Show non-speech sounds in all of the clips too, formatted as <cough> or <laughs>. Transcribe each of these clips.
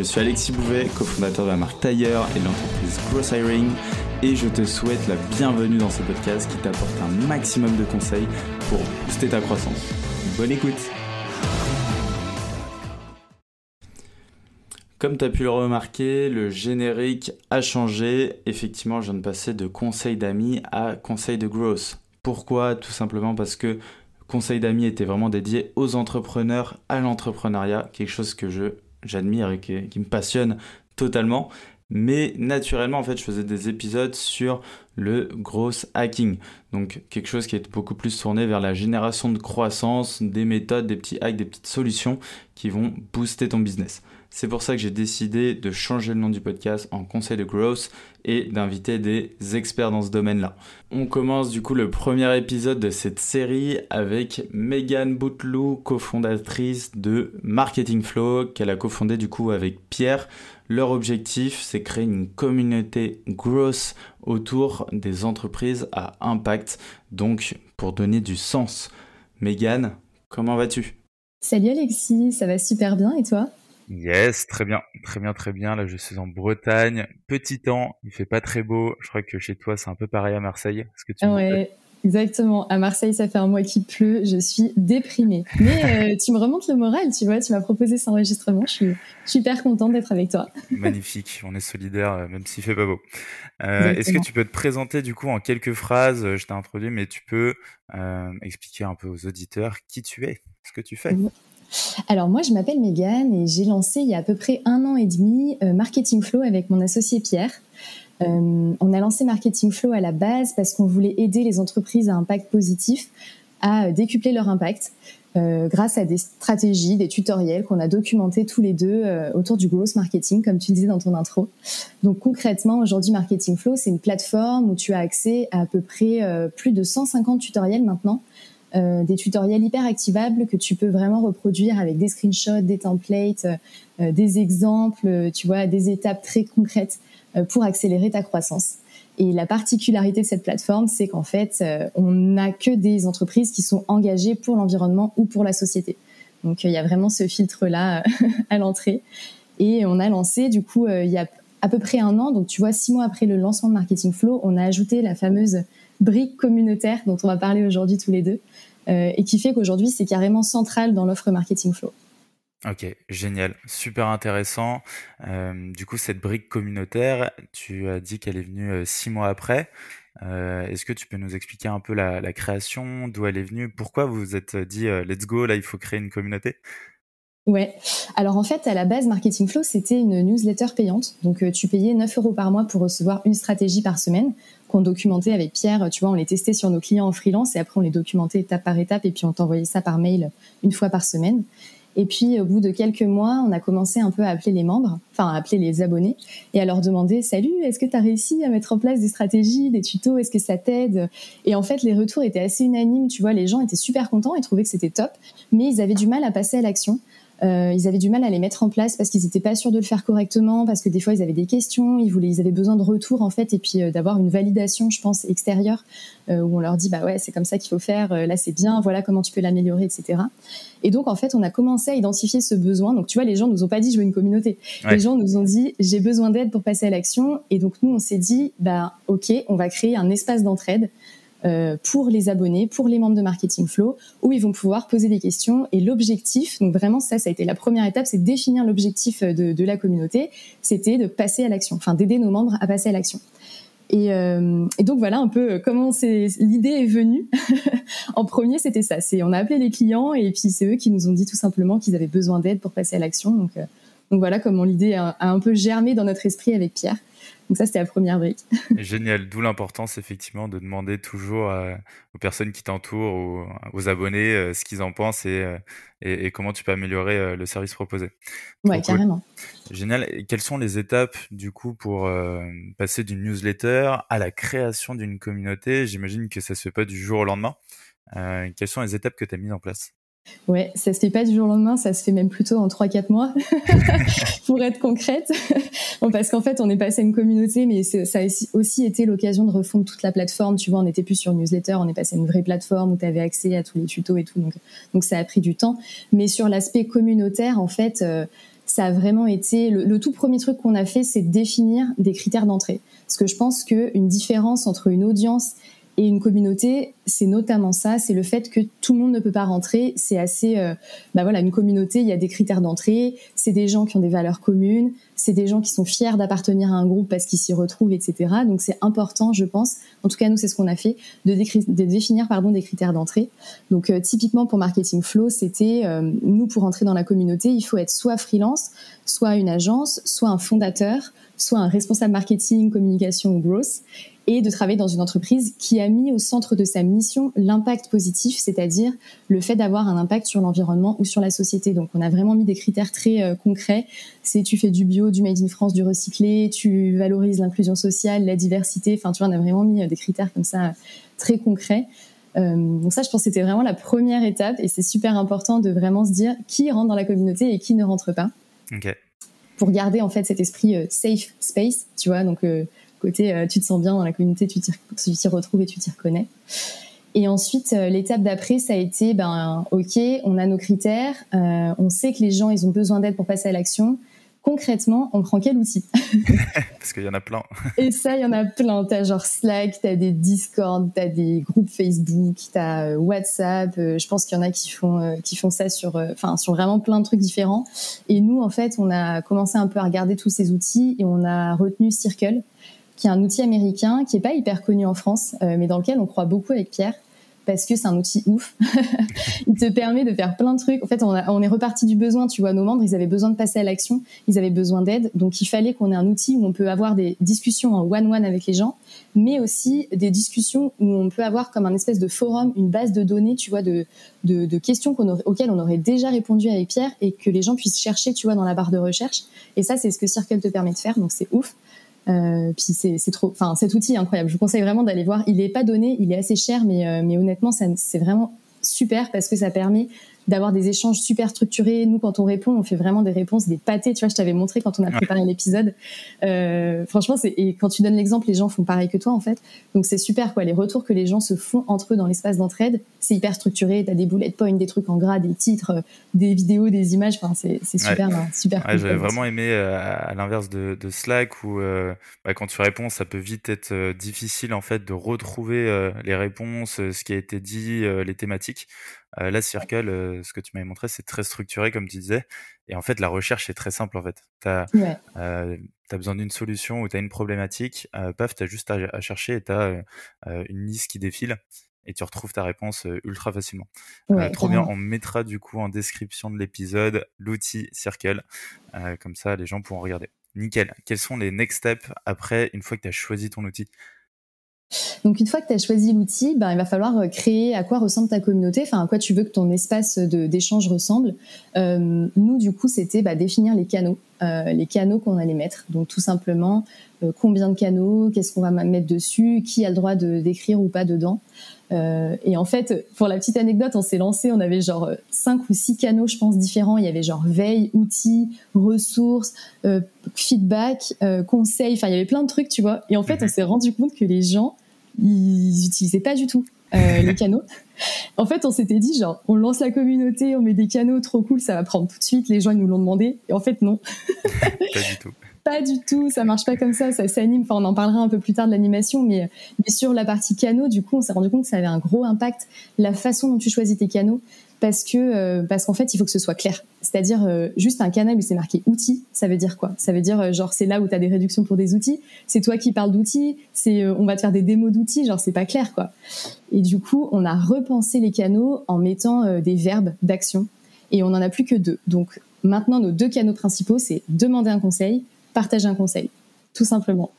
Je suis Alexis Bouvet, cofondateur de la marque Tailleur et de l'entreprise Gross Hiring et je te souhaite la bienvenue dans ce podcast qui t'apporte un maximum de conseils pour booster ta croissance. Bonne écoute Comme tu as pu le remarquer, le générique a changé. Effectivement, je viens de passer de conseil d'amis à conseil de growth. Pourquoi? Tout simplement parce que conseil d'amis était vraiment dédié aux entrepreneurs, à l'entrepreneuriat, quelque chose que je j'admire et qui, me passionne totalement. Mais naturellement en fait je faisais des épisodes sur le gross hacking. Donc quelque chose qui est beaucoup plus tourné vers la génération de croissance des méthodes des petits hacks des petites solutions qui vont booster ton business c'est pour ça que j'ai décidé de changer le nom du podcast en Conseil de Growth et d'inviter des experts dans ce domaine-là. On commence du coup le premier épisode de cette série avec Megan Boutlou, cofondatrice de Marketing Flow, qu'elle a cofondé du coup avec Pierre. Leur objectif, c'est créer une communauté growth autour des entreprises à impact, donc pour donner du sens. Megan, comment vas-tu? Salut Alexis, ça va super bien et toi? Yes, très bien, très bien, très bien. Là, je suis en Bretagne. Petit temps, il fait pas très beau. Je crois que chez toi, c'est un peu pareil à Marseille. Est-ce que tu ouais, exactement. À Marseille, ça fait un mois qu'il pleut. Je suis déprimée. Mais euh, tu me remontes le moral, tu vois. Tu m'as proposé cet enregistrement. Je suis super contente d'être avec toi. Magnifique. On est solidaires, euh, même s'il fait pas beau. Euh, Est-ce que tu peux te présenter du coup en quelques phrases? Je t'ai introduit, mais tu peux euh, expliquer un peu aux auditeurs qui tu es, ce que tu fais. Alors moi, je m'appelle Megan et j'ai lancé il y a à peu près un an et demi euh, Marketing Flow avec mon associé Pierre. Euh, on a lancé Marketing Flow à la base parce qu'on voulait aider les entreprises à impact positif à décupler leur impact euh, grâce à des stratégies, des tutoriels qu'on a documentés tous les deux euh, autour du growth marketing, comme tu disais dans ton intro. Donc concrètement, aujourd'hui, Marketing Flow, c'est une plateforme où tu as accès à à peu près euh, plus de 150 tutoriels maintenant euh, des tutoriels hyper activables que tu peux vraiment reproduire avec des screenshots, des templates, euh, des exemples, tu vois, des étapes très concrètes euh, pour accélérer ta croissance. Et la particularité de cette plateforme, c'est qu'en fait, on n'a que des entreprises qui sont engagées pour l'environnement ou pour la société. Donc il y a vraiment ce filtre-là <laughs> à l'entrée. Et on a lancé, du coup, il y a à peu près un an, donc tu vois, six mois après le lancement de Marketing Flow, on a ajouté la fameuse brique communautaire dont on va parler aujourd'hui tous les deux, euh, et qui fait qu'aujourd'hui c'est carrément central dans l'offre Marketing Flow. Ok, génial, super intéressant. Euh, du coup, cette brique communautaire, tu as dit qu'elle est venue euh, six mois après. Est-ce que tu peux nous expliquer un peu la création, d'où elle est venue, pourquoi vous vous êtes dit let's go, là il faut créer une communauté? Ouais. Alors en fait, à la base, Marketing Flow, c'était une newsletter payante. Donc tu payais 9 euros par mois pour recevoir une stratégie par semaine qu'on documentait avec Pierre. Tu vois, on les testait sur nos clients en freelance et après on les documentait étape par étape et puis on t'envoyait ça par mail une fois par semaine. Et puis, au bout de quelques mois, on a commencé un peu à appeler les membres, enfin à appeler les abonnés, et à leur demander Salut, est-ce que tu as réussi à mettre en place des stratégies, des tutos? Est-ce que ça t'aide? Et en fait, les retours étaient assez unanimes. Tu vois, les gens étaient super contents et trouvaient que c'était top, mais ils avaient du mal à passer à l'action. Euh, ils avaient du mal à les mettre en place parce qu'ils n'étaient pas sûrs de le faire correctement, parce que des fois ils avaient des questions, ils voulaient, ils avaient besoin de retour en fait, et puis euh, d'avoir une validation, je pense, extérieure euh, où on leur dit bah ouais c'est comme ça qu'il faut faire, là c'est bien, voilà comment tu peux l'améliorer, etc. Et donc en fait on a commencé à identifier ce besoin. Donc tu vois les gens nous ont pas dit je veux une communauté, les gens nous ont dit j'ai besoin d'aide pour passer à l'action, et donc nous on s'est dit bah ok on va créer un espace d'entraide euh, pour les abonnés, pour les membres de Marketing Flow, où ils vont pouvoir poser des questions. Et l'objectif, donc vraiment ça, ça a été la première étape, c'est définir l'objectif de, de, la communauté. C'était de passer à l'action, enfin d'aider nos membres à passer à l'action. Et, euh, donc voilà un peu comment l'idée est venue. <laughs> en premier, c'était ça. On a appelé les clients et puis c'est eux qui nous ont dit tout simplement qu'ils avaient besoin d'aide pour passer à l'action. Donc, euh, voilà comment l'idée a, un peu germé dans notre esprit avec Pierre. Donc ça, c'était la première brique. <laughs> Génial, d'où l'importance effectivement de demander toujours aux personnes qui t'entourent, aux, aux, abonnés, euh, ce qu'ils en pensent et, et, comment tu peux améliorer le service proposé. Ouais, carrément. Génial. Et quelles sont les étapes du coup pour passer d'une newsletter à la création d'une communauté? J'imagine que ça se fait pas du jour au lendemain. quelles sont les étapes que tu as mises en place? Ouais, ça se fait pas du jour au lendemain, ça se fait même plutôt en 3-4 mois, <laughs> pour être concrète. <laughs> parce qu'en fait, on est passé à une communauté, mais ça a aussi été l'occasion de refondre toute la plateforme. Tu vois, on n'était plus sur newsletter, on est passé à une vraie plateforme où tu avais accès à tous les tutos et tout. Donc, ça a pris du temps. Mais sur l'aspect communautaire, en fait, euh, ça a vraiment été le, le tout premier truc qu'on a fait, c'est définir des critères d'entrée. Parce que je pense qu'une différence entre une audience et une communauté, c'est notamment ça, c'est le fait que tout le monde ne peut pas rentrer. C'est assez, euh, bah voilà, une communauté, il y a des critères d'entrée. C'est des gens qui ont des valeurs communes. C'est des gens qui sont fiers d'appartenir à un groupe parce qu'ils s'y retrouvent, etc. Donc c'est important, je pense. En tout cas, nous, c'est ce qu'on a fait, de, définir, pardon, des critères d'entrée. Donc euh, typiquement pour Marketing Flow, c'était euh, nous pour entrer dans la communauté, il faut être soit freelance, soit une agence, soit un fondateur, soit un responsable marketing, communication ou growth et de travailler dans une entreprise qui a mis au centre de sa mission l'impact positif, c'est-à-dire le fait d'avoir un impact sur l'environnement ou sur la société. Donc on a vraiment mis des critères très euh, concrets. C'est tu fais du bio, du made in France, du recyclé, tu valorises l'inclusion sociale, la diversité. Enfin tu vois, on a vraiment mis euh, des critères comme ça très concrets. Euh, donc ça, je pense que c'était vraiment la première étape et c'est super important de vraiment se dire qui rentre dans la communauté et qui ne rentre pas. Pour garder en fait cet esprit safe space, tu vois, donc côté euh, tu te sens bien dans la communauté, tu t'y retrouves et tu t'y reconnais. Et ensuite, euh, l'étape d'après, ça a été, ben, ok, on a nos critères, euh, on sait que les gens, ils ont besoin d'aide pour passer à l'action. Concrètement, on prend quel outil? <laughs> Parce qu'il y en a plein. <laughs> et ça, il y en a plein. T'as genre Slack, t'as des Discord, t'as des groupes Facebook, t'as WhatsApp. je pense qu'il y en a qui font qui font ça sur, enfin, sur vraiment plein de trucs différents. Et nous, en fait, on a commencé un peu à regarder tous ces outils et on a retenu Circle qui est un outil américain qui est pas hyper connu en France, euh, mais dans lequel on croit beaucoup avec Pierre parce que c'est un outil ouf. <laughs> il te permet de faire plein de trucs. En fait, on, est reparti du besoin. Tu vois, nos membres, ils avaient besoin de passer à l'action, ils avaient besoin d'aide. Donc, il fallait qu'on ait un outil où on peut avoir des discussions en one-one avec les gens, mais aussi des discussions où on peut avoir comme un espèce de forum, une base de données, tu vois, de, questions auxquelles on aurait déjà répondu avec Pierre et que les gens puissent chercher, tu vois, dans la barre de recherche. Et ça, c'est ce que Circle te permet de faire. Donc, c'est ouf. Euh, puis c'est trop, enfin cet outil est incroyable. Je vous conseille vraiment d'aller voir. Il est pas donné, il est assez cher, mais euh, mais honnêtement, c'est vraiment super parce que ça permet d'avoir des échanges super structurés. Nous, quand on répond, on fait vraiment des réponses, des pâtés. Tu vois, je t'avais montré quand on a préparé l'épisode. Euh, franchement, c'est et quand tu donnes l'exemple, les gens font pareil que toi en fait. Donc c'est super quoi. Les retours que les gens se font entre eux dans l'espace d'entraide, c'est hyper structuré. T'as des bullet points, des trucs en gras, des titres, des vidéos, des images. Enfin, c'est super, hein, super. Ouais, J'avais vraiment aimé euh, à l'inverse de, de, Slack où euh, bah, quand tu réponds, ça peut vite être difficile en fait de retrouver les réponses, ce qui a été dit, les thématiques. Euh, là, Circle, euh, ce que tu m'avais montré, c'est très structuré, comme tu disais. Et en fait, la recherche est très simple, en fait. Tu as, euh, besoin d'une solution ou tu as une problématique, paf, tu as juste à, chercher et tu as une liste qui défile et tu retrouves ta réponse ultra facilement. trop bien, on mettra du coup en description de l'épisode l'outil Circle, comme ça les gens pourront regarder. Nickel. Quels sont les next steps après, une fois que tu as choisi ton outil? Donc une fois que tu as choisi l'outil, ben, il va falloir euh, créer à quoi ressemble ta communauté, enfin à quoi tu veux que ton espace d'échange ressemble. Euh, nous, du coup, c'était bah, définir les canaux, euh, les canaux qu'on allait mettre. Donc tout simplement, euh, combien de canaux, qu'est-ce qu'on va mettre dessus, qui a le droit de d'écrire ou pas dedans. Euh, et en fait, pour la petite anecdote, on s'est lancé, on avait genre cinq ou six canaux, je pense, différents. Il y avait genre veille, outils, ressources, euh, feedback, euh, conseils. Enfin, il y avait plein de trucs, tu vois. Et en fait, on mhm. s'est rendu compte que les gens, ils utilisaient pas du tout euh, <laughs> les canaux. En fait, on s'était dit genre, on lance la communauté, on met des canaux, trop cool, ça va prendre tout de suite. Les gens ils nous l'ont demandé. Et en fait, non. <laughs> pas du tout <laughs> pas du tout, ça marche pas comme ça, ça s'anime. Enfin, on en parlera un peu plus tard de l'animation, mais, mais sur la partie canaux, du coup, on s'est rendu compte que ça avait un gros impact, la façon dont tu choisis tes canaux, parce que euh, parce qu'en fait, il faut que ce soit clair. C'est-à-dire euh, juste un canal où c'est marqué outils, ça veut dire quoi? Ça veut dire euh, genre c'est là où tu as des réductions pour des outils, c'est toi qui parles d'outils, c'est on va te faire des démos d'outils, genre c'est pas clair quoi. Et du coup, on a repensé les canaux en mettant des verbes d'action et on en a plus que deux. Donc maintenant nos deux canaux principaux, c'est demander un conseil partager un conseil. tout simplement.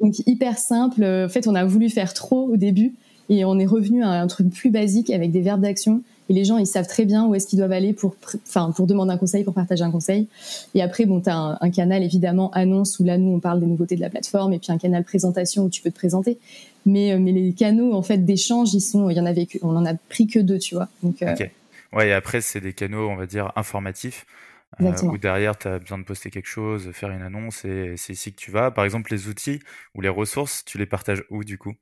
Donc hyper simple. En fait, on a voulu faire trop au début et on est revenu à un truc plus basique avec des verbes d'action. Et les gens, ils savent très bien où est-ce qu'ils doivent aller pour, enfin, pour demander un conseil, pour partager un conseil. Et après, bon, tu as un, canal évidemment annonce où là, nous, on parle des nouveautés de la plateforme, et puis un canal présentation où tu peux te présenter. Mais, euh, mais les canaux en fait d'échange, ils sont, il y en avait, on en a pris que deux, tu vois. Donc, euh, Ouais, et après, c'est des canaux, on va dire, informatifs. Euh, où derrière, tu as besoin de poster quelque chose, faire une annonce, et c'est ici que tu vas. Par exemple, les outils ou les ressources, tu les partages où du coup?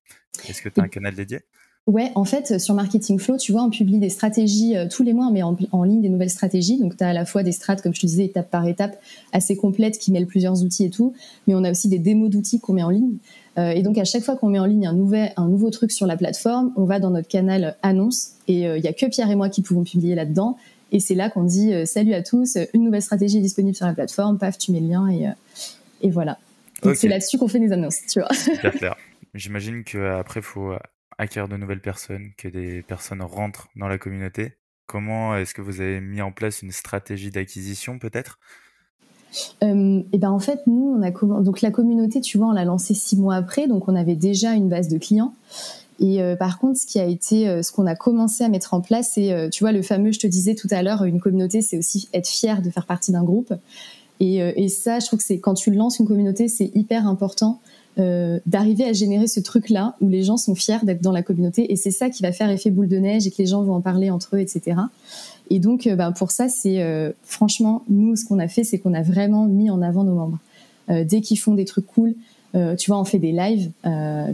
Est-ce que tu as un canal dédié? Ouais, en fait, sur Marketing Flow, tu vois, on publie des stratégies euh, tous les mois, mais en, en, ligne des nouvelles stratégies. Donc, tu as à la fois des strates, comme je te disais, étape par étape, assez complètes, qui mêlent plusieurs outils et tout. Mais on a aussi des démos d'outils qu'on met en ligne. Euh, et donc, à chaque fois qu'on met en ligne un, nouvel, un nouveau truc sur la plateforme, on va dans notre canal annonce. Et il euh, y a que Pierre et moi qui pouvons publier là-dedans. Et c'est là qu'on dit salut à tous, une nouvelle stratégie est disponible sur la plateforme. Paf, tu mets le lien et, et voilà. Donc, c'est là-dessus qu'on fait des annonces, tu vois. Super clair. <laughs> J'imagine qu'après, il faut acquérir de nouvelles personnes, que des personnes rentrent dans la communauté. Comment est-ce que vous avez mis en place une stratégie d'acquisition peut-être? Euh, et ben en fait nous donc la communauté tu vois on l'a lancée six mois après donc on avait déjà une base de clients. Et euh, par contre ce qui a été euh, ce qu'on a commencé à mettre en place c'est tu vois le fameux je te disais tout à l'heure une communauté c'est aussi être fier de faire partie d'un groupe. Et, et ça je trouve que c'est quand tu lances une communauté c'est hyper important euh, d'arriver à générer ce truc-là où les gens sont fiers d'être dans la communauté et c'est ça qui va faire effet boule de neige et que les gens vont en parler entre eux, etc. Et donc, euh, bah, pour ça, c'est euh, franchement, nous, ce qu'on a fait, c'est qu'on a vraiment mis en avant nos membres. dès qu'ils font des trucs cool, tu vois, on fait des lives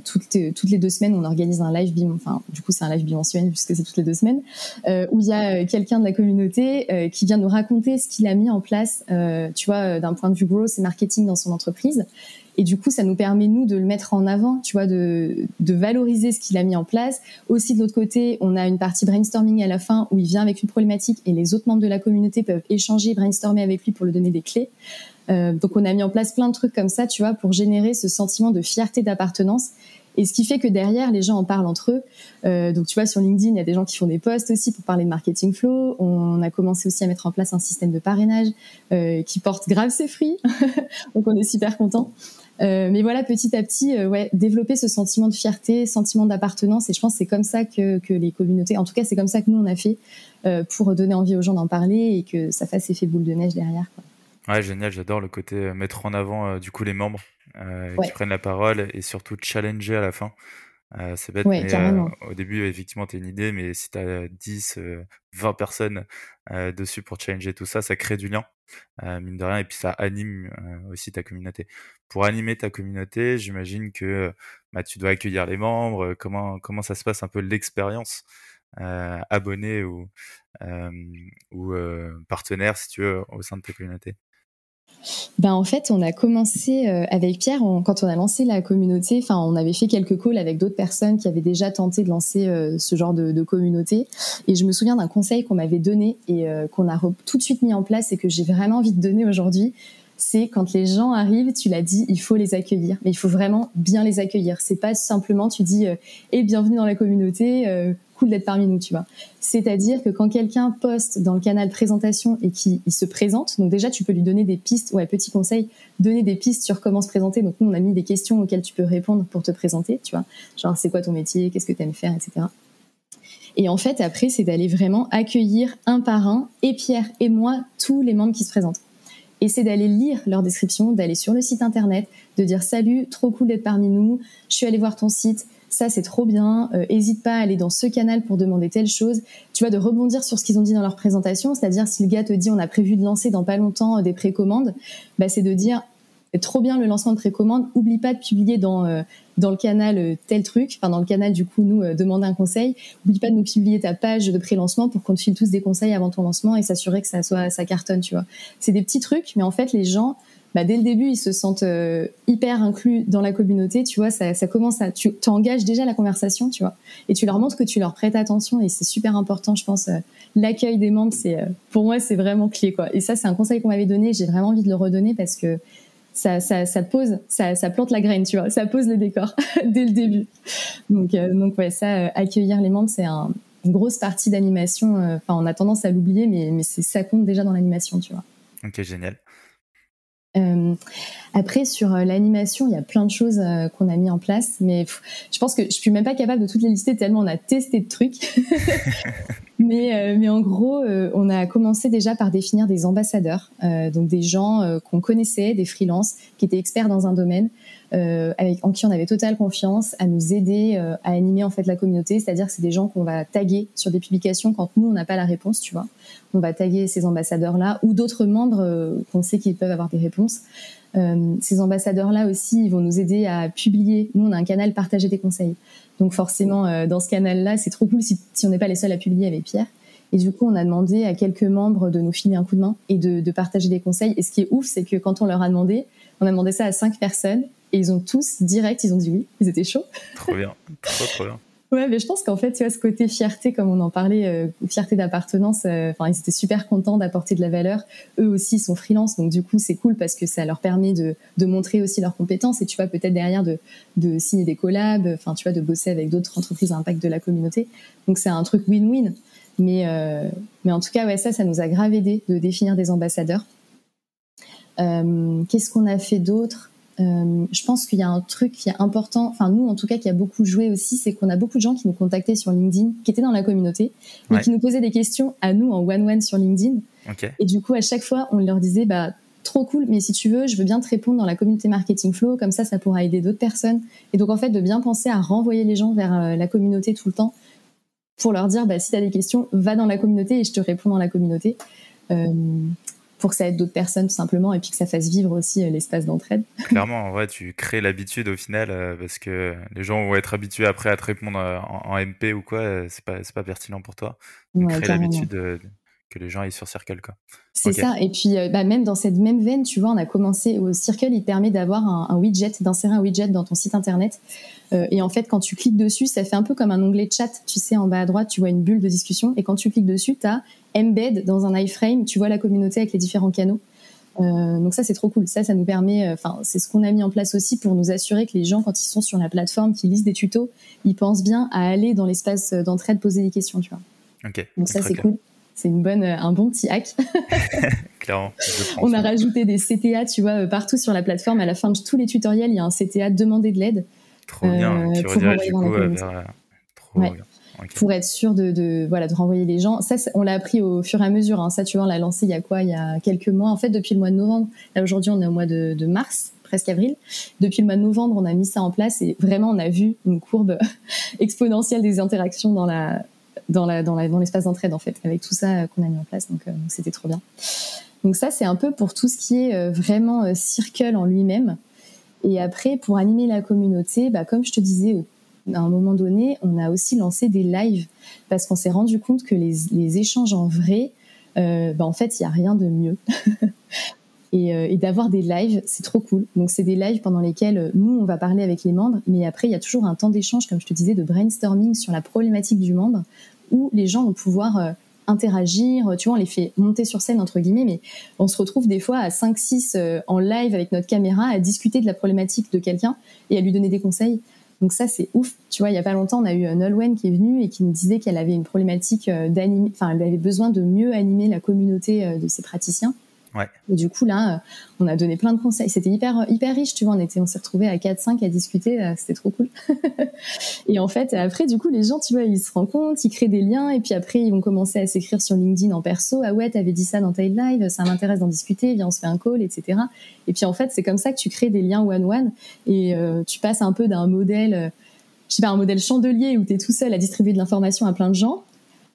toutes, toutes les deux semaines. On organise un live, enfin, du coup, c'est un live bimensuel puisque c'est toutes les deux semaines, où il y a quelqu'un de la communauté qui vient nous raconter ce qu'il a mis en place, tu vois, d'un point de vue growth et marketing dans son entreprise. Et du coup, ça nous permet, nous, de le mettre en avant, tu vois, de, de valoriser ce qu'il a mis en place. Aussi, de l'autre côté, on a une partie brainstorming à la fin où il vient avec une problématique et les autres membres de la communauté peuvent échanger, brainstormer avec lui pour lui donner des clés. Euh, donc, on a mis en place plein de trucs comme ça, tu vois, pour générer ce sentiment de fierté d'appartenance. Et ce qui fait que derrière, les gens en parlent entre eux. Euh, donc, tu vois, sur LinkedIn, il y a des gens qui font des posts aussi pour parler de marketing flow. On a commencé aussi à mettre en place un système de parrainage euh, qui porte grave ses fruits. <laughs> donc, on est super content. Euh, mais voilà, petit à petit, euh, ouais, développer ce sentiment de fierté, sentiment d'appartenance. Et je pense que c'est comme ça que, que, les communautés, en tout cas, c'est comme ça que nous, on a fait pour donner envie aux gens d'en parler et que ça fasse effet boule de neige derrière. Quoi. Ouais, génial, j'adore le côté mettre en avant du coup les membres qui prennent la parole et surtout challenger à la fin. Euh, c'est bête, mais au début, effectivement, tu as une idée, mais si tu as 10, 20 personnes dessus pour challenger tout ça, ça crée du lien, mine de rien, et puis ça anime aussi ta communauté. Pour animer ta communauté, j'imagine que bah, tu dois accueillir les membres. Comment, comment ça se passe un peu l'expérience abonné ou, ou partenaire, si tu veux, au sein de ta communauté? Ben en fait, on a commencé euh, avec Pierre quand on a lancé la communauté. Enfin, on avait fait quelques calls avec d'autres personnes qui avaient déjà tenté de lancer euh, ce genre de, communauté. Et je me souviens d'un conseil qu'on m'avait donné et euh, qu'on a tout de suite mis en place et que j'ai vraiment envie de donner aujourd'hui. C'est quand les gens arrivent, tu l'as dit, il faut les accueillir, mais il faut vraiment bien les accueillir. C'est pas simplement tu dis et eh, bienvenue dans la communauté d'être parmi nous, tu vois. C'est-à-dire que quand quelqu'un poste dans le canal présentation et qu'il se présente, donc déjà tu peux lui donner des pistes, ouais, petit conseil, donner des pistes sur comment se présenter. Donc nous on a mis des questions auxquelles tu peux répondre pour te présenter, tu vois. Genre c'est quoi ton métier, qu'est-ce que tu aimes faire, etc. Et en fait après c'est d'aller vraiment accueillir un par un, et Pierre et moi, tous les membres qui se présentent. Et c'est d'aller lire leur description, d'aller sur le site internet, de dire salut, trop cool d'être parmi nous, je suis allé voir ton site, ça c'est trop bien, euh, hésite pas à aller dans ce canal pour demander telle chose, tu vois, de rebondir sur ce qu'ils ont dit dans leur présentation, c'est-à-dire si le gars te dit on a prévu de lancer dans pas longtemps euh, des précommandes, bah, c'est de dire trop bien le lancement de précommande, oublie pas de publier dans euh, dans le canal tel truc, enfin dans le canal du coup nous demander un conseil, oublie pas de nous publier ta page de pré-lancement pour qu'on te file tous des conseils avant ton lancement et s'assurer que ça soit ça cartonne, tu vois. C'est des petits trucs, mais en fait les gens bah, dès le début, ils se sentent euh, hyper inclus dans la communauté, tu vois, ça, ça commence à, tu engages déjà la conversation, tu vois, et tu leur montres que tu leur prêtes attention et c'est super important, je pense. Euh, l'accueil des membres, c'est, euh, pour moi, c'est vraiment clé, quoi. Et ça, c'est un conseil qu'on m'avait donné, j'ai vraiment envie de le redonner parce que ça, ça, ça pose, ça, ça plante la graine, tu vois, ça pose le décor <laughs> dès le début. Donc, donc ouais, ça, accueillir les membres, c'est un, une grosse partie d'animation. Enfin, on a tendance à l'oublier, mais, mais ça compte déjà dans l'animation, tu vois. Ok, génial. Euh, après, sur euh, l'animation, il y a plein de choses euh, qu'on a mis en place, mais je pense que je suis même pas capable de toutes les lister tellement on a testé de trucs. <laughs> <laughs> mais, mais en gros, on a commencé déjà par définir des ambassadeurs, donc des gens qu'on connaissait, des freelances qui étaient experts dans un domaine, avec en qui on avait totale confiance, à nous aider à animer en fait la communauté. C'est-à-dire que c'est des gens qu'on va taguer sur des publications quand nous on n'a pas la réponse, tu vois. On va taguer ces ambassadeurs-là ou d'autres membres qu'on sait qu'ils peuvent avoir des réponses. Euh, ces ambassadeurs-là aussi, ils vont nous aider à publier. Nous, on a un canal partager des conseils. Donc forcément, euh, dans ce canal-là, c'est trop cool si, on n'est pas les seuls à publier avec Pierre. Et du coup, on a demandé à quelques membres de nous filer un coup de main et de, de partager des conseils. Et ce qui est ouf, c'est que quand on leur a demandé, on a demandé ça à cinq personnes et ils ont tous direct, ils ont dit oui, ils étaient chauds. Trop bien, trop trop bien. <laughs> Ouais, mais je pense qu'en fait, tu vois, ce côté fierté, comme on en parlait, euh, fierté d'appartenance, euh, enfin, ils étaient super contents d'apporter de la valeur. Eux aussi, ils sont freelance, donc du coup, c'est cool parce que ça leur permet de, de montrer aussi leurs compétences et tu vois, peut-être derrière de, de signer des collabs, enfin, tu vois, de bosser avec d'autres entreprises à impact de la communauté. Donc, c'est un truc win-win. Mais, euh, mais en tout cas, ouais, ça, ça nous a grave aidé de définir des ambassadeurs. Qu'est-ce qu'on a fait d'autre? Euh, je pense qu'il y a un truc qui est important, enfin nous en tout cas qui a beaucoup joué aussi, c'est qu'on a beaucoup de gens qui nous contactaient sur LinkedIn, qui étaient dans la communauté, mais qui nous posaient des questions à nous en one-one sur LinkedIn. Et du coup, à chaque fois, on leur disait, bah trop cool, mais si tu veux, je veux bien te répondre dans la communauté Marketing Flow, comme ça, ça pourra aider d'autres personnes. Et donc en fait, de bien penser à renvoyer les gens vers euh, la communauté tout le temps pour leur dire, bah, si tu as des questions, va dans la communauté et je te réponds dans la communauté. Euh, pour que ça aide d'autres personnes tout simplement et puis que ça fasse vivre aussi euh, l'espace d'entraide. <laughs> Clairement, en vrai, tu crées l'habitude au final euh, parce que les gens vont être habitués après à te répondre euh, en, MP ou quoi, c'est pas, pas pertinent pour toi. Tu crées l'habitude que les gens aillent sur Circle. Quoi. C'est ça. Et puis, bah, même dans cette même veine, tu vois, on a commencé au Circle, il permet d'avoir un, widget, d'insérer un widget dans ton site internet. et en fait, quand tu cliques dessus, ça fait un peu comme un onglet chat. Tu sais, en bas à droite, tu vois une bulle de discussion. Et quand tu cliques dessus, tu as embed dans un iframe, tu vois la communauté avec les différents canaux. Euh, donc ça c'est trop cool. Ça, ça nous permet, euh, enfin c'est ce qu'on a mis en place aussi pour nous assurer que les gens quand ils sont sur la plateforme, qui lisent des tutos, ils pensent bien à aller dans l'espace d'entraide poser des questions, tu vois. Donc ça c'est cool. C'est une bonne, euh, un bon petit hack. <laughs> <laughs> Clairement. On a rajouté des CTA, tu vois, partout sur la plateforme. À la fin de tous les tutoriels, il y a un CTA demander de l'aide. Trop bien. Tu rediriges du coup vers... Trop bien pour être sûr de, de, voilà de renvoyer les gens. Ça, on l'a appris au fur et à mesure. Hein. Ça, tu vois, on l'a lancé il y a quoi? Il y a quelques mois. En fait, depuis le mois de novembre. Là, aujourd'hui, on est au mois de, de, mars, presque avril. Depuis le mois de novembre, on a mis ça en place et vraiment, on a vu une courbe <laughs> exponentielle des interactions dans la dans l'espace d'entraide en fait, avec tout ça qu'on a mis en place. Donc, euh, c'était trop bien. Donc ça, c'est un peu pour tout ce qui est euh, vraiment euh, circle en lui-même. Et après, pour animer la communauté, bah, comme je te disais à un moment donné, on a aussi lancé des lives parce qu'on s'est rendu compte que les, échanges en vrai, euh, bah, en fait, il n'y a rien de mieux. <laughs> Euh, et, d'avoir des lives, c'est trop cool. Donc, c'est des lives pendant lesquels euh, nous, on va parler avec les membres, mais après, il y a toujours un temps d'échange, comme je te disais, de brainstorming sur la problématique du membre, où les gens vont pouvoir interagir. Tu vois, on les fait monter sur scène, entre guillemets, mais on se retrouve des fois à 5-6 en live avec notre caméra à discuter de la problématique de quelqu'un et à lui donner des conseils. Donc ça, c'est ouf. Tu vois, il y a pas longtemps, on a eu euh, Nolwenn qui est venue et qui nous disait qu'elle avait une problématique euh, d'animer, enfin, elle avait besoin de mieux animer la communauté euh, de ses praticiens. Et du coup, là, on a donné plein de conseils. C'était hyper, hyper riche, tu vois. On était, on s'est retrouvés à 4-5 à discuter. C'était trop cool. <laughs> et en fait, après, du coup, les gens, tu vois, ils se compte, ils créent des liens. Et puis après, ils vont commencer à s'écrire sur LinkedIn en perso. Ah ouais, t'avais dit ça dans ta live. Ça m'intéresse d'en discuter. Viens, on se fait un call, etc. Et puis, en fait, c'est comme ça que tu crées des liens one-one. Et tu passes un peu d'un modèle, je sais pas, un modèle chandelier où tu es tout seul à distribuer de l'information à plein de gens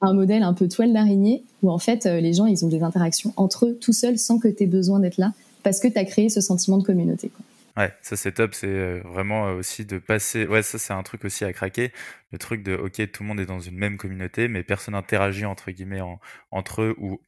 un modèle un peu toile d'araignée où en fait euh, les gens ils ont des interactions entre eux tout seuls sans que tu aies besoin d'être là parce que tu as créé ce sentiment de communauté. Quoi. Ouais, ça c'est top, c'est euh, vraiment euh, aussi de passer. Ouais, ça c'est un truc aussi à craquer. Le truc de, ok, tout le monde est dans une même communauté, mais personne n'interagit entre guillemets entre eux ou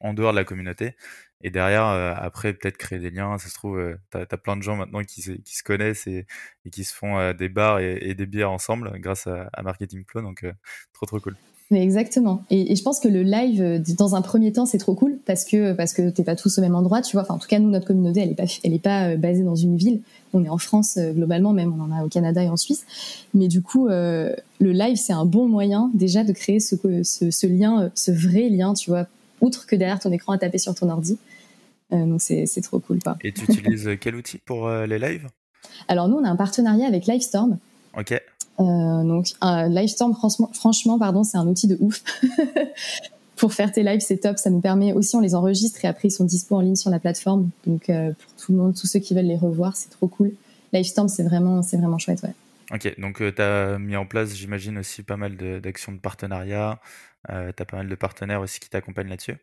en dehors de la communauté. Et derrière, après, peut-être créer des liens. Ça se trouve, tu as, plein de gens maintenant qui se, connaissent et, qui se font des bars et, des bières ensemble grâce à, à Marketing Flow. Donc, trop, trop cool. Mais exactement. Et, et, je pense que le live, euh, dans un premier temps, c'est trop cool parce que parce que t'es pas tous au même endroit, tu vois. Enfin, en tout cas, nous, notre communauté, elle est pas elle est pas euh, basée dans une ville. On est en France euh, globalement, même on en a au Canada et en Suisse. Mais du coup, le live, c'est un bon moyen déjà de créer ce, ce, ce lien, ce vrai lien, tu vois, outre que derrière ton écran à taper sur ton ordi. donc c'est trop cool. Quoi. Et tu utilises quel outil pour les lives? Alors nous, on a un partenariat avec Livestorm. Ok. Donc Livestorm, franchement, pardon, c'est un outil de ouf. <laughs> pour faire tes lives, c'est top. Ça nous permet aussi, on les enregistre et après ils sont dispo en ligne sur la plateforme. Donc pour tout le monde, tous ceux qui veulent les revoir, c'est trop cool. Livestorm, c'est vraiment, c'est vraiment chouette, ouais. Ok, donc tu as mis en place, j'imagine, aussi pas mal d'actions de, partenariat. Euh, tu as pas mal de partenaires aussi qui t'accompagnent là-dessus.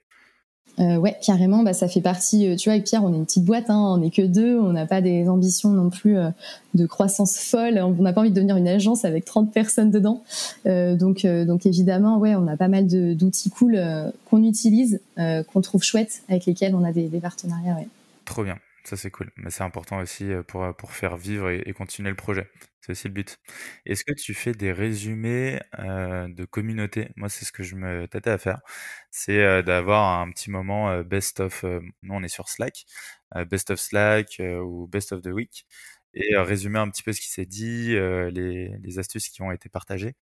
Euh, ouais, carrément, bah, ça fait partie. Euh, tu vois, avec Pierre, on est une petite boîte, hein, on n'est que deux, on n'a pas des ambitions non plus euh, de croissance folle. On n'a pas envie de devenir une agence avec 30 personnes dedans. donc, donc évidemment, ouais, on a pas mal d'outils cool qu'on utilise, qu'on trouve chouettes, avec lesquels on a des, des partenariats. Ouais. Trop bien. Ça, c'est cool. Mais c'est important aussi pour, pour faire vivre et, continuer le projet. C'est aussi le but. Est-ce que tu fais des résumés de communauté? Moi, c'est ce que je me tâtais à faire. C'est d'avoir un petit moment best of. nous, on est sur Slack. best of Slack ou best of the week. Et résumer un petit peu ce qui s'est dit, les, les astuces qui ont été partagées.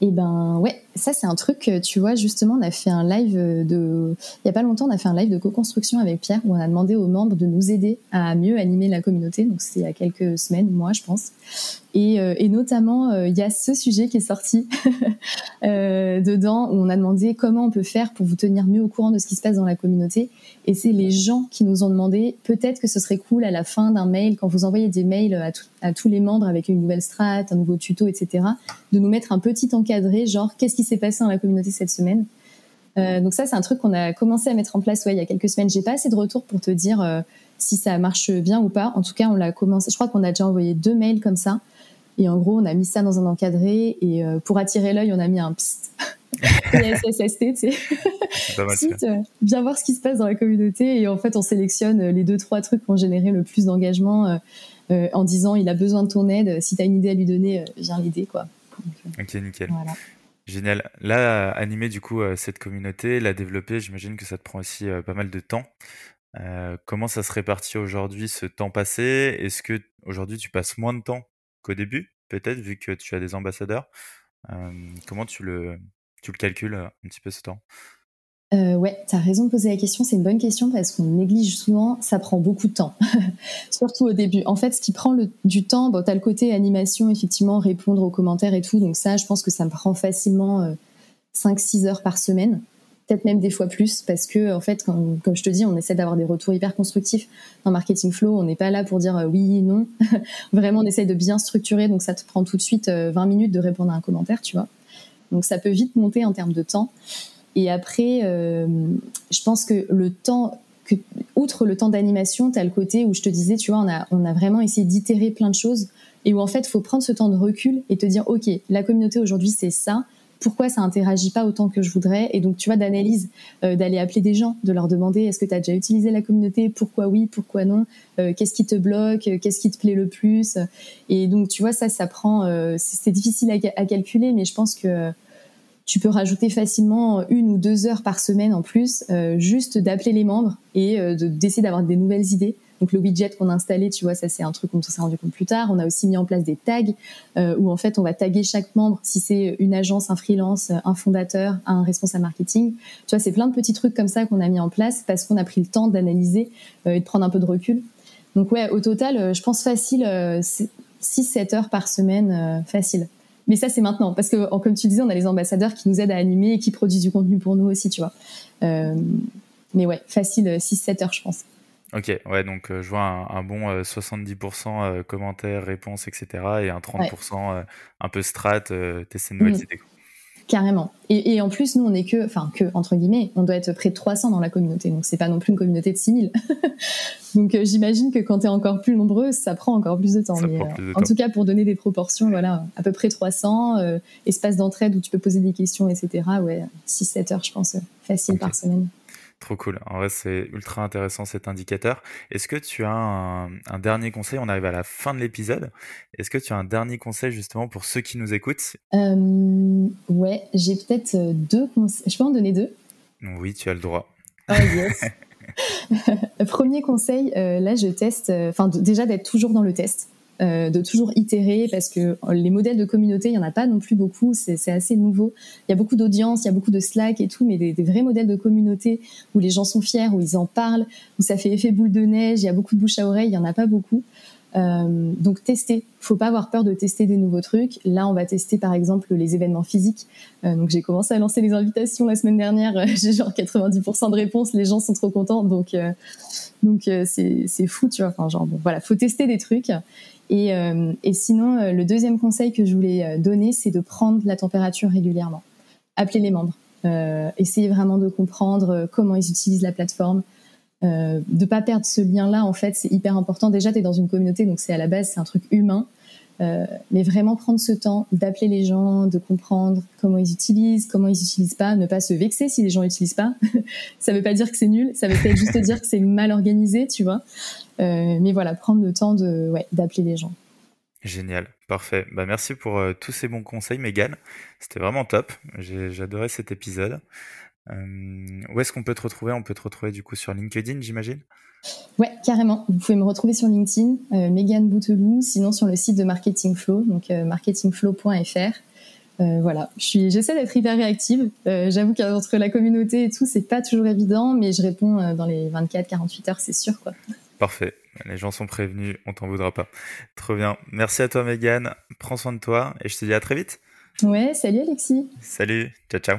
Et ben ouais, ça c'est un truc, tu vois, justement, on a fait un live de... Il y a pas longtemps, on a fait un live de co-construction avec Pierre où on a demandé aux membres de nous aider à mieux animer la communauté. Donc c'est il y a quelques semaines, moi je pense. Et, euh, notamment, euh, il y a ce sujet qui est sorti <laughs> euh, dedans où on a demandé comment on peut faire pour vous tenir mieux au courant de ce qui se passe dans la communauté. Et c'est les gens qui nous ont demandé, peut-être que ce serait cool à la fin d'un mail, quand vous envoyez des mails à, tous les membres avec une nouvelle strat, un nouveau tuto, etc., de nous mettre un petit encadré, genre qu'est-ce qui s'est passé dans la communauté cette semaine? Euh, donc ça, c'est un truc qu'on a commencé à mettre en place ouais, il y a quelques semaines. J'ai pas assez de retours pour te dire euh, si ça marche bien ou pas. En tout cas, on l'a commencé. Je crois qu'on a déjà envoyé deux mails comme ça. Et en gros, on a mis ça dans un encadré et euh, pour attirer l'œil, on a mis un psst. <laughs> SSST, tu sais. Euh, bien voir ce qui se passe dans la communauté et en fait, on sélectionne les deux trois trucs qui ont généré le plus d'engagement en disant il a besoin de ton aide. Si tu as une idée à lui donner, viens l'aider, quoi. Ok, nickel. Génial. Là, animer du coup cette communauté, la développer, j'imagine que ça te prend aussi pas mal de temps. comment ça se répartit aujourd'hui, ce temps passé? Est-ce que aujourd'hui tu passes moins de temps qu'au début, peut-être, vu que tu as des ambassadeurs? comment tu le, tu le calcules un petit peu ce temps? Euh, ouais, tu as raison de poser la question, c'est une bonne question parce qu'on néglige souvent, ça prend beaucoup de temps, <laughs> surtout au début. En fait, ce qui prend du temps, bon, tu as le côté animation, effectivement, répondre aux commentaires et tout, donc ça, je pense que ça me prend facilement 5-6 heures par semaine peut-être même des fois plus, parce que en fait, comme, je te dis, on essaie d'avoir des retours hyper constructifs dans Marketing Flow. On n'est pas là pour dire euh, oui, non. <laughs> Vraiment, on essaie de bien structurer, donc ça te prend tout de suite 20 euh, minutes de répondre à un commentaire, tu vois. Donc ça peut vite monter en termes de temps. Et après, euh, je pense que le temps, que, outre le temps d'animation, tu as le côté où je te disais, tu vois, on a, on a vraiment essayé d'itérer plein de choses et où en fait, il faut prendre ce temps de recul et te dire, OK, la communauté aujourd'hui, c'est ça. Pourquoi ça interagit pas autant que je voudrais? Et donc tu vois d'analyse euh, d'aller appeler des gens de leur demander est-ce que tu as déjà utilisé la communauté? Pourquoi oui? Pourquoi non? Euh, qu'est-ce qui te bloque? Qu'est-ce qui te plaît le plus? Et donc tu vois ça ça prend c'est difficile à, calculer mais je pense que tu peux rajouter facilement une ou deux heures par semaine en plus juste d'appeler les membres et d'essayer d'avoir des nouvelles idées donc le widget qu'on a installé, tu vois, ça c'est un truc qu'on s'est rendu compte plus tard. On a aussi mis en place des tags euh, où en fait on va taguer chaque membre si c'est une agence, un freelance, un fondateur, un responsable marketing. Tu vois, c'est plein de petits trucs comme ça qu'on a mis en place parce qu'on a pris le temps d'analyser euh, et de prendre un peu de recul. Donc ouais, au total, euh, je pense facile 6-7 heures par semaine, facile. Mais ça, c'est maintenant. Parce que, comme tu disais, on a les ambassadeurs qui nous aident à animer et qui produisent du contenu pour nous aussi, tu vois. mais ouais, facile 6-7 heures, je pense. Ok, ouais, donc euh, je vois un, bon 70% euh, euh, commentaires, réponses, etc. et un 30% un peu strat, tester de nouvelles mmh. idées. Carrément. Et, en plus, nous, on est que, enfin, que, entre guillemets, on doit être près de 300 dans la communauté. Donc, c'est pas non plus une communauté de 6000. <laughs> donc, j'imagine que quand tu es encore plus nombreux, ça prend encore plus de temps. en tout cas, pour donner des proportions, voilà, à peu près 300, espace d'entraide où tu peux poser des questions, etc. Ouais, 6-7 heures, je pense, facile par semaine. Trop cool. En vrai, c'est ultra intéressant cet indicateur. Est-ce que tu as un, dernier conseil? On arrive à la fin de l'épisode. Est-ce que tu as un dernier conseil justement pour ceux qui nous écoutent? Euh, Ouais, j'ai peut-être euh, deux conseils. Je peux en donner deux? Oui, tu as le droit. Oh yes. <laughs> <laughs> Premier conseil, euh, là je teste, enfin déjà d'être toujours dans le test. De toujours itérer parce que les modèles de communauté, il y en a pas non plus beaucoup, c'est assez nouveau. Il y a beaucoup d'audience, il y a beaucoup de Slack et tout, mais des, des, vrais modèles de communauté où les gens sont fiers, où ils en parlent, où ça fait effet boule de neige, il y a beaucoup de bouche à oreille, il y en a pas beaucoup. Euh, donc tester, faut pas avoir peur de tester des nouveaux trucs. Là, on va tester par exemple les événements physiques. Euh, donc j'ai commencé à lancer les invitations la semaine dernière. <laughs> j'ai genre 90% de réponses, les gens sont trop contents. Donc euh, donc euh, c'est fou, tu vois. Enfin genre bon, voilà, faut tester des trucs. Et, et sinon, le deuxième conseil que je voulais donner, c'est de prendre la température régulièrement. Appeler les membres. essayer vraiment de comprendre comment ils utilisent la plateforme, euh, de pas perdre ce lien-là, en fait, c'est hyper important. Déjà, tu es dans une communauté, donc c'est à la base, c'est un truc humain. Euh, mais vraiment prendre ce temps d'appeler les gens, de comprendre comment ils utilisent, comment ils utilisent pas, ne pas se vexer si les gens utilisent pas. <laughs> ça veut pas dire que c'est nul, ça veut peut-être juste dire que c'est mal organisé, tu vois. Euh, mais voilà, prendre le temps de ouais, d'appeler les gens. Génial, parfait. Bah merci pour euh, tous ces bons conseils, Megan. C'était vraiment top. Adoré cet épisode. Euh, où est-ce qu'on peut te retrouver? On peut te retrouver du coup sur LinkedIn, j'imagine? Ouais, carrément. Vous pouvez me retrouver sur LinkedIn, euh, Megan Bouteloup, sinon sur le site de Marketing Flow, donc euh, marketingflow.fr. Euh, voilà, j'essaie d'être hyper réactive. J'avoue qu'entre la communauté et tout, c'est pas toujours évident, mais je réponds dans les 24-48 heures, c'est sûr quoi. Parfait. Les gens sont prévenus, on t'en voudra pas. Trop bien. Merci à toi, Megan. Prends soin de toi et je te dis à très vite. Ouais, salut Alexis. Salut, ciao ciao.